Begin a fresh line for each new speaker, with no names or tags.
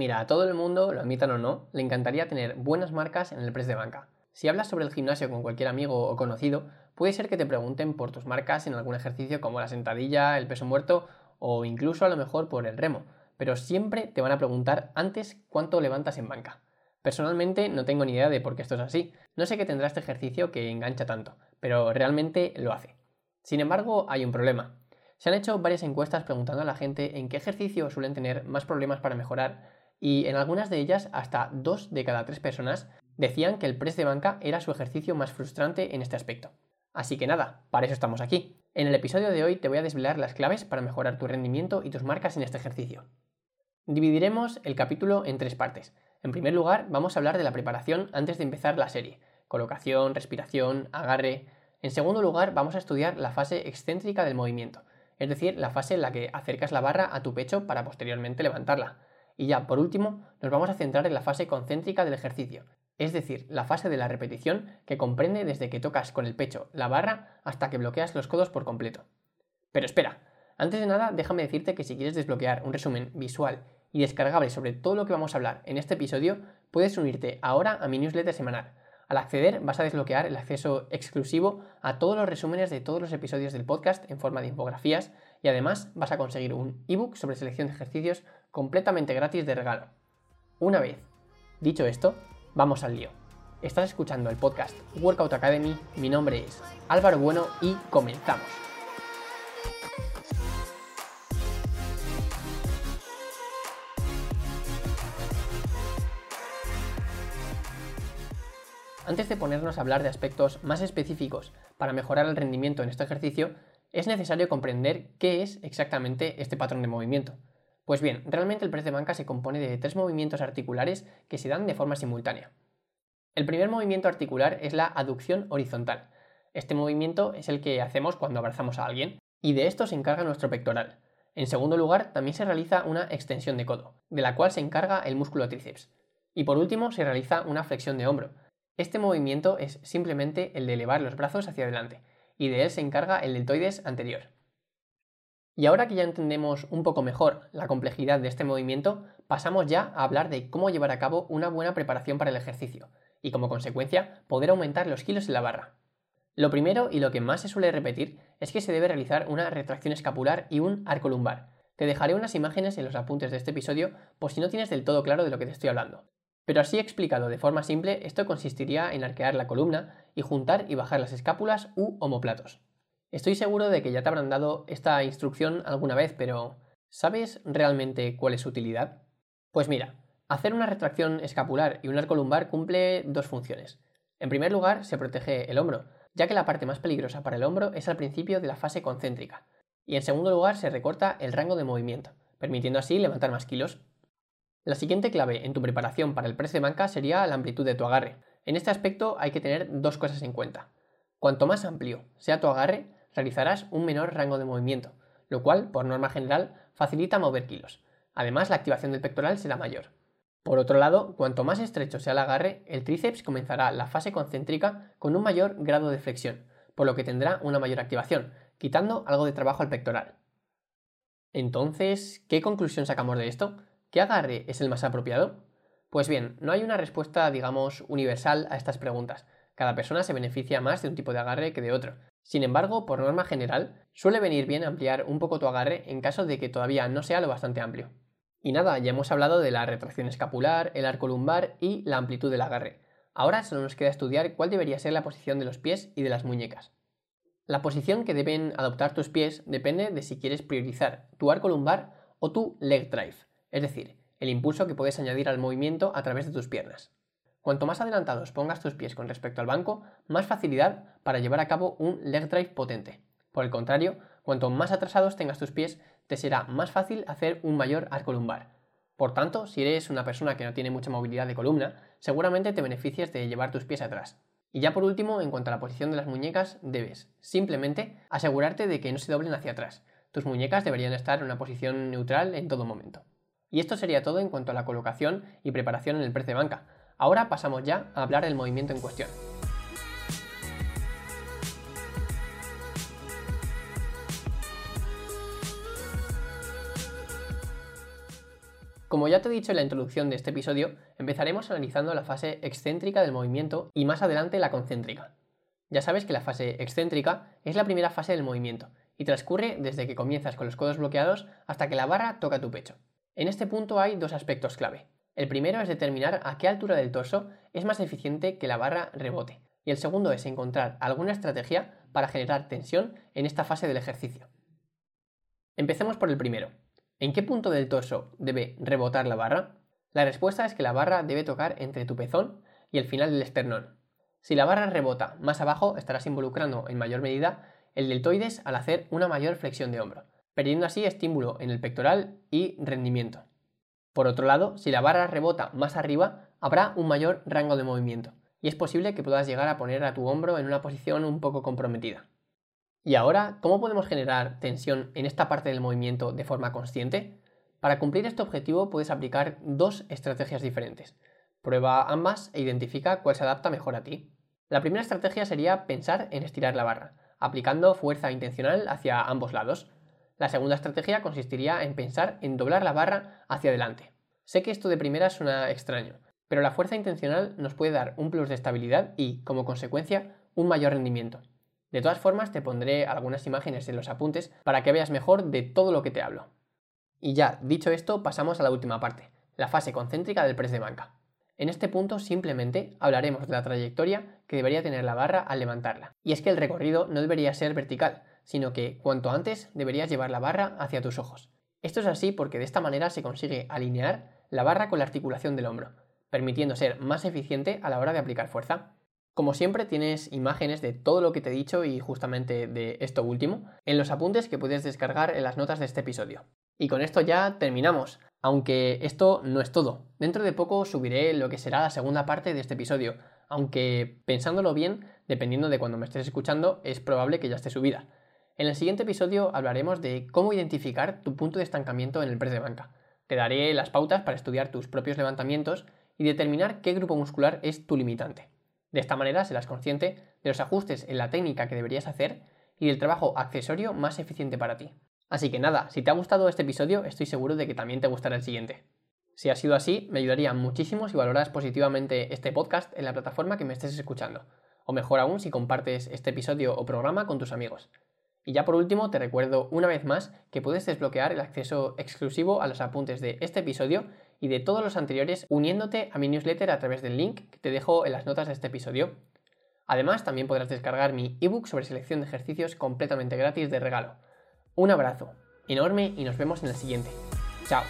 Mira, a todo el mundo, lo admitan o no, le encantaría tener buenas marcas en el press de banca. Si hablas sobre el gimnasio con cualquier amigo o conocido, puede ser que te pregunten por tus marcas en algún ejercicio como la sentadilla, el peso muerto o incluso a lo mejor por el remo, pero siempre te van a preguntar antes cuánto levantas en banca. Personalmente no tengo ni idea de por qué esto es así. No sé qué tendrá este ejercicio que engancha tanto, pero realmente lo hace. Sin embargo, hay un problema. Se han hecho varias encuestas preguntando a la gente en qué ejercicio suelen tener más problemas para mejorar y en algunas de ellas hasta dos de cada tres personas decían que el press de banca era su ejercicio más frustrante en este aspecto. Así que nada, para eso estamos aquí. En el episodio de hoy te voy a desvelar las claves para mejorar tu rendimiento y tus marcas en este ejercicio. Dividiremos el capítulo en tres partes. En primer lugar, vamos a hablar de la preparación antes de empezar la serie. Colocación, respiración, agarre. En segundo lugar, vamos a estudiar la fase excéntrica del movimiento, es decir, la fase en la que acercas la barra a tu pecho para posteriormente levantarla. Y ya, por último, nos vamos a centrar en la fase concéntrica del ejercicio, es decir, la fase de la repetición que comprende desde que tocas con el pecho la barra hasta que bloqueas los codos por completo. Pero espera, antes de nada déjame decirte que si quieres desbloquear un resumen visual y descargable sobre todo lo que vamos a hablar en este episodio, puedes unirte ahora a mi newsletter semanal. Al acceder vas a desbloquear el acceso exclusivo a todos los resúmenes de todos los episodios del podcast en forma de infografías y además vas a conseguir un ebook sobre selección de ejercicios completamente gratis de regalo. Una vez dicho esto, vamos al lío. Estás escuchando el podcast Workout Academy, mi nombre es Álvaro Bueno y comenzamos. Antes de ponernos a hablar de aspectos más específicos para mejorar el rendimiento en este ejercicio, es necesario comprender qué es exactamente este patrón de movimiento. Pues bien, realmente el press de banca se compone de tres movimientos articulares que se dan de forma simultánea. El primer movimiento articular es la aducción horizontal. Este movimiento es el que hacemos cuando abrazamos a alguien, y de esto se encarga nuestro pectoral. En segundo lugar, también se realiza una extensión de codo, de la cual se encarga el músculo tríceps. Y por último, se realiza una flexión de hombro. Este movimiento es simplemente el de elevar los brazos hacia adelante, y de él se encarga el deltoides anterior. Y ahora que ya entendemos un poco mejor la complejidad de este movimiento, pasamos ya a hablar de cómo llevar a cabo una buena preparación para el ejercicio y como consecuencia poder aumentar los kilos en la barra. Lo primero y lo que más se suele repetir es que se debe realizar una retracción escapular y un arco lumbar. Te dejaré unas imágenes en los apuntes de este episodio por si no tienes del todo claro de lo que te estoy hablando. Pero así explicado de forma simple, esto consistiría en arquear la columna y juntar y bajar las escápulas u omoplatos. Estoy seguro de que ya te habrán dado esta instrucción alguna vez, pero ¿sabes realmente cuál es su utilidad? Pues mira, hacer una retracción escapular y un arco lumbar cumple dos funciones. En primer lugar, se protege el hombro, ya que la parte más peligrosa para el hombro es al principio de la fase concéntrica. Y en segundo lugar, se recorta el rango de movimiento, permitiendo así levantar más kilos. La siguiente clave en tu preparación para el press de banca sería la amplitud de tu agarre. En este aspecto hay que tener dos cosas en cuenta. Cuanto más amplio sea tu agarre, realizarás un menor rango de movimiento, lo cual, por norma general, facilita mover kilos. Además, la activación del pectoral será mayor. Por otro lado, cuanto más estrecho sea el agarre, el tríceps comenzará la fase concéntrica con un mayor grado de flexión, por lo que tendrá una mayor activación, quitando algo de trabajo al pectoral. Entonces, ¿qué conclusión sacamos de esto? ¿Qué agarre es el más apropiado? Pues bien, no hay una respuesta, digamos, universal a estas preguntas. Cada persona se beneficia más de un tipo de agarre que de otro, sin embargo, por norma general, suele venir bien ampliar un poco tu agarre en caso de que todavía no sea lo bastante amplio. Y nada, ya hemos hablado de la retracción escapular, el arco lumbar y la amplitud del agarre. Ahora solo nos queda estudiar cuál debería ser la posición de los pies y de las muñecas. La posición que deben adoptar tus pies depende de si quieres priorizar tu arco lumbar o tu leg drive, es decir, el impulso que puedes añadir al movimiento a través de tus piernas. Cuanto más adelantados pongas tus pies con respecto al banco, más facilidad para llevar a cabo un leg drive potente. Por el contrario, cuanto más atrasados tengas tus pies, te será más fácil hacer un mayor arco lumbar. Por tanto, si eres una persona que no tiene mucha movilidad de columna, seguramente te beneficias de llevar tus pies atrás. Y ya por último, en cuanto a la posición de las muñecas, debes simplemente asegurarte de que no se doblen hacia atrás. Tus muñecas deberían estar en una posición neutral en todo momento. Y esto sería todo en cuanto a la colocación y preparación en el press de banca. Ahora pasamos ya a hablar del movimiento en cuestión. Como ya te he dicho en la introducción de este episodio, empezaremos analizando la fase excéntrica del movimiento y más adelante la concéntrica. Ya sabes que la fase excéntrica es la primera fase del movimiento y transcurre desde que comienzas con los codos bloqueados hasta que la barra toca tu pecho. En este punto hay dos aspectos clave. El primero es determinar a qué altura del torso es más eficiente que la barra rebote, y el segundo es encontrar alguna estrategia para generar tensión en esta fase del ejercicio. Empecemos por el primero. ¿En qué punto del torso debe rebotar la barra? La respuesta es que la barra debe tocar entre tu pezón y el final del esternón. Si la barra rebota más abajo, estarás involucrando en mayor medida el deltoides al hacer una mayor flexión de hombro, perdiendo así estímulo en el pectoral y rendimiento. Por otro lado, si la barra rebota más arriba, habrá un mayor rango de movimiento, y es posible que puedas llegar a poner a tu hombro en una posición un poco comprometida. Y ahora, ¿cómo podemos generar tensión en esta parte del movimiento de forma consciente? Para cumplir este objetivo puedes aplicar dos estrategias diferentes. Prueba ambas e identifica cuál se adapta mejor a ti. La primera estrategia sería pensar en estirar la barra, aplicando fuerza intencional hacia ambos lados. La segunda estrategia consistiría en pensar en doblar la barra hacia adelante. Sé que esto de primera suena extraño, pero la fuerza intencional nos puede dar un plus de estabilidad y, como consecuencia, un mayor rendimiento. De todas formas, te pondré algunas imágenes en los apuntes para que veas mejor de todo lo que te hablo. Y ya, dicho esto, pasamos a la última parte, la fase concéntrica del press de banca. En este punto simplemente hablaremos de la trayectoria que debería tener la barra al levantarla. Y es que el recorrido no debería ser vertical, sino que cuanto antes deberías llevar la barra hacia tus ojos. Esto es así porque de esta manera se consigue alinear la barra con la articulación del hombro, permitiendo ser más eficiente a la hora de aplicar fuerza. Como siempre tienes imágenes de todo lo que te he dicho y justamente de esto último en los apuntes que puedes descargar en las notas de este episodio. Y con esto ya terminamos, aunque esto no es todo. Dentro de poco subiré lo que será la segunda parte de este episodio, aunque pensándolo bien, dependiendo de cuando me estés escuchando, es probable que ya esté subida. En el siguiente episodio hablaremos de cómo identificar tu punto de estancamiento en el press de banca. Te daré las pautas para estudiar tus propios levantamientos y determinar qué grupo muscular es tu limitante. De esta manera serás consciente de los ajustes en la técnica que deberías hacer y del trabajo accesorio más eficiente para ti. Así que nada, si te ha gustado este episodio, estoy seguro de que también te gustará el siguiente. Si ha sido así, me ayudaría muchísimo si valoras positivamente este podcast en la plataforma que me estés escuchando, o mejor aún si compartes este episodio o programa con tus amigos. Y ya por último, te recuerdo una vez más que puedes desbloquear el acceso exclusivo a los apuntes de este episodio y de todos los anteriores uniéndote a mi newsletter a través del link que te dejo en las notas de este episodio. Además, también podrás descargar mi ebook sobre selección de ejercicios completamente gratis de regalo. Un abrazo enorme y nos vemos en el siguiente. Chao.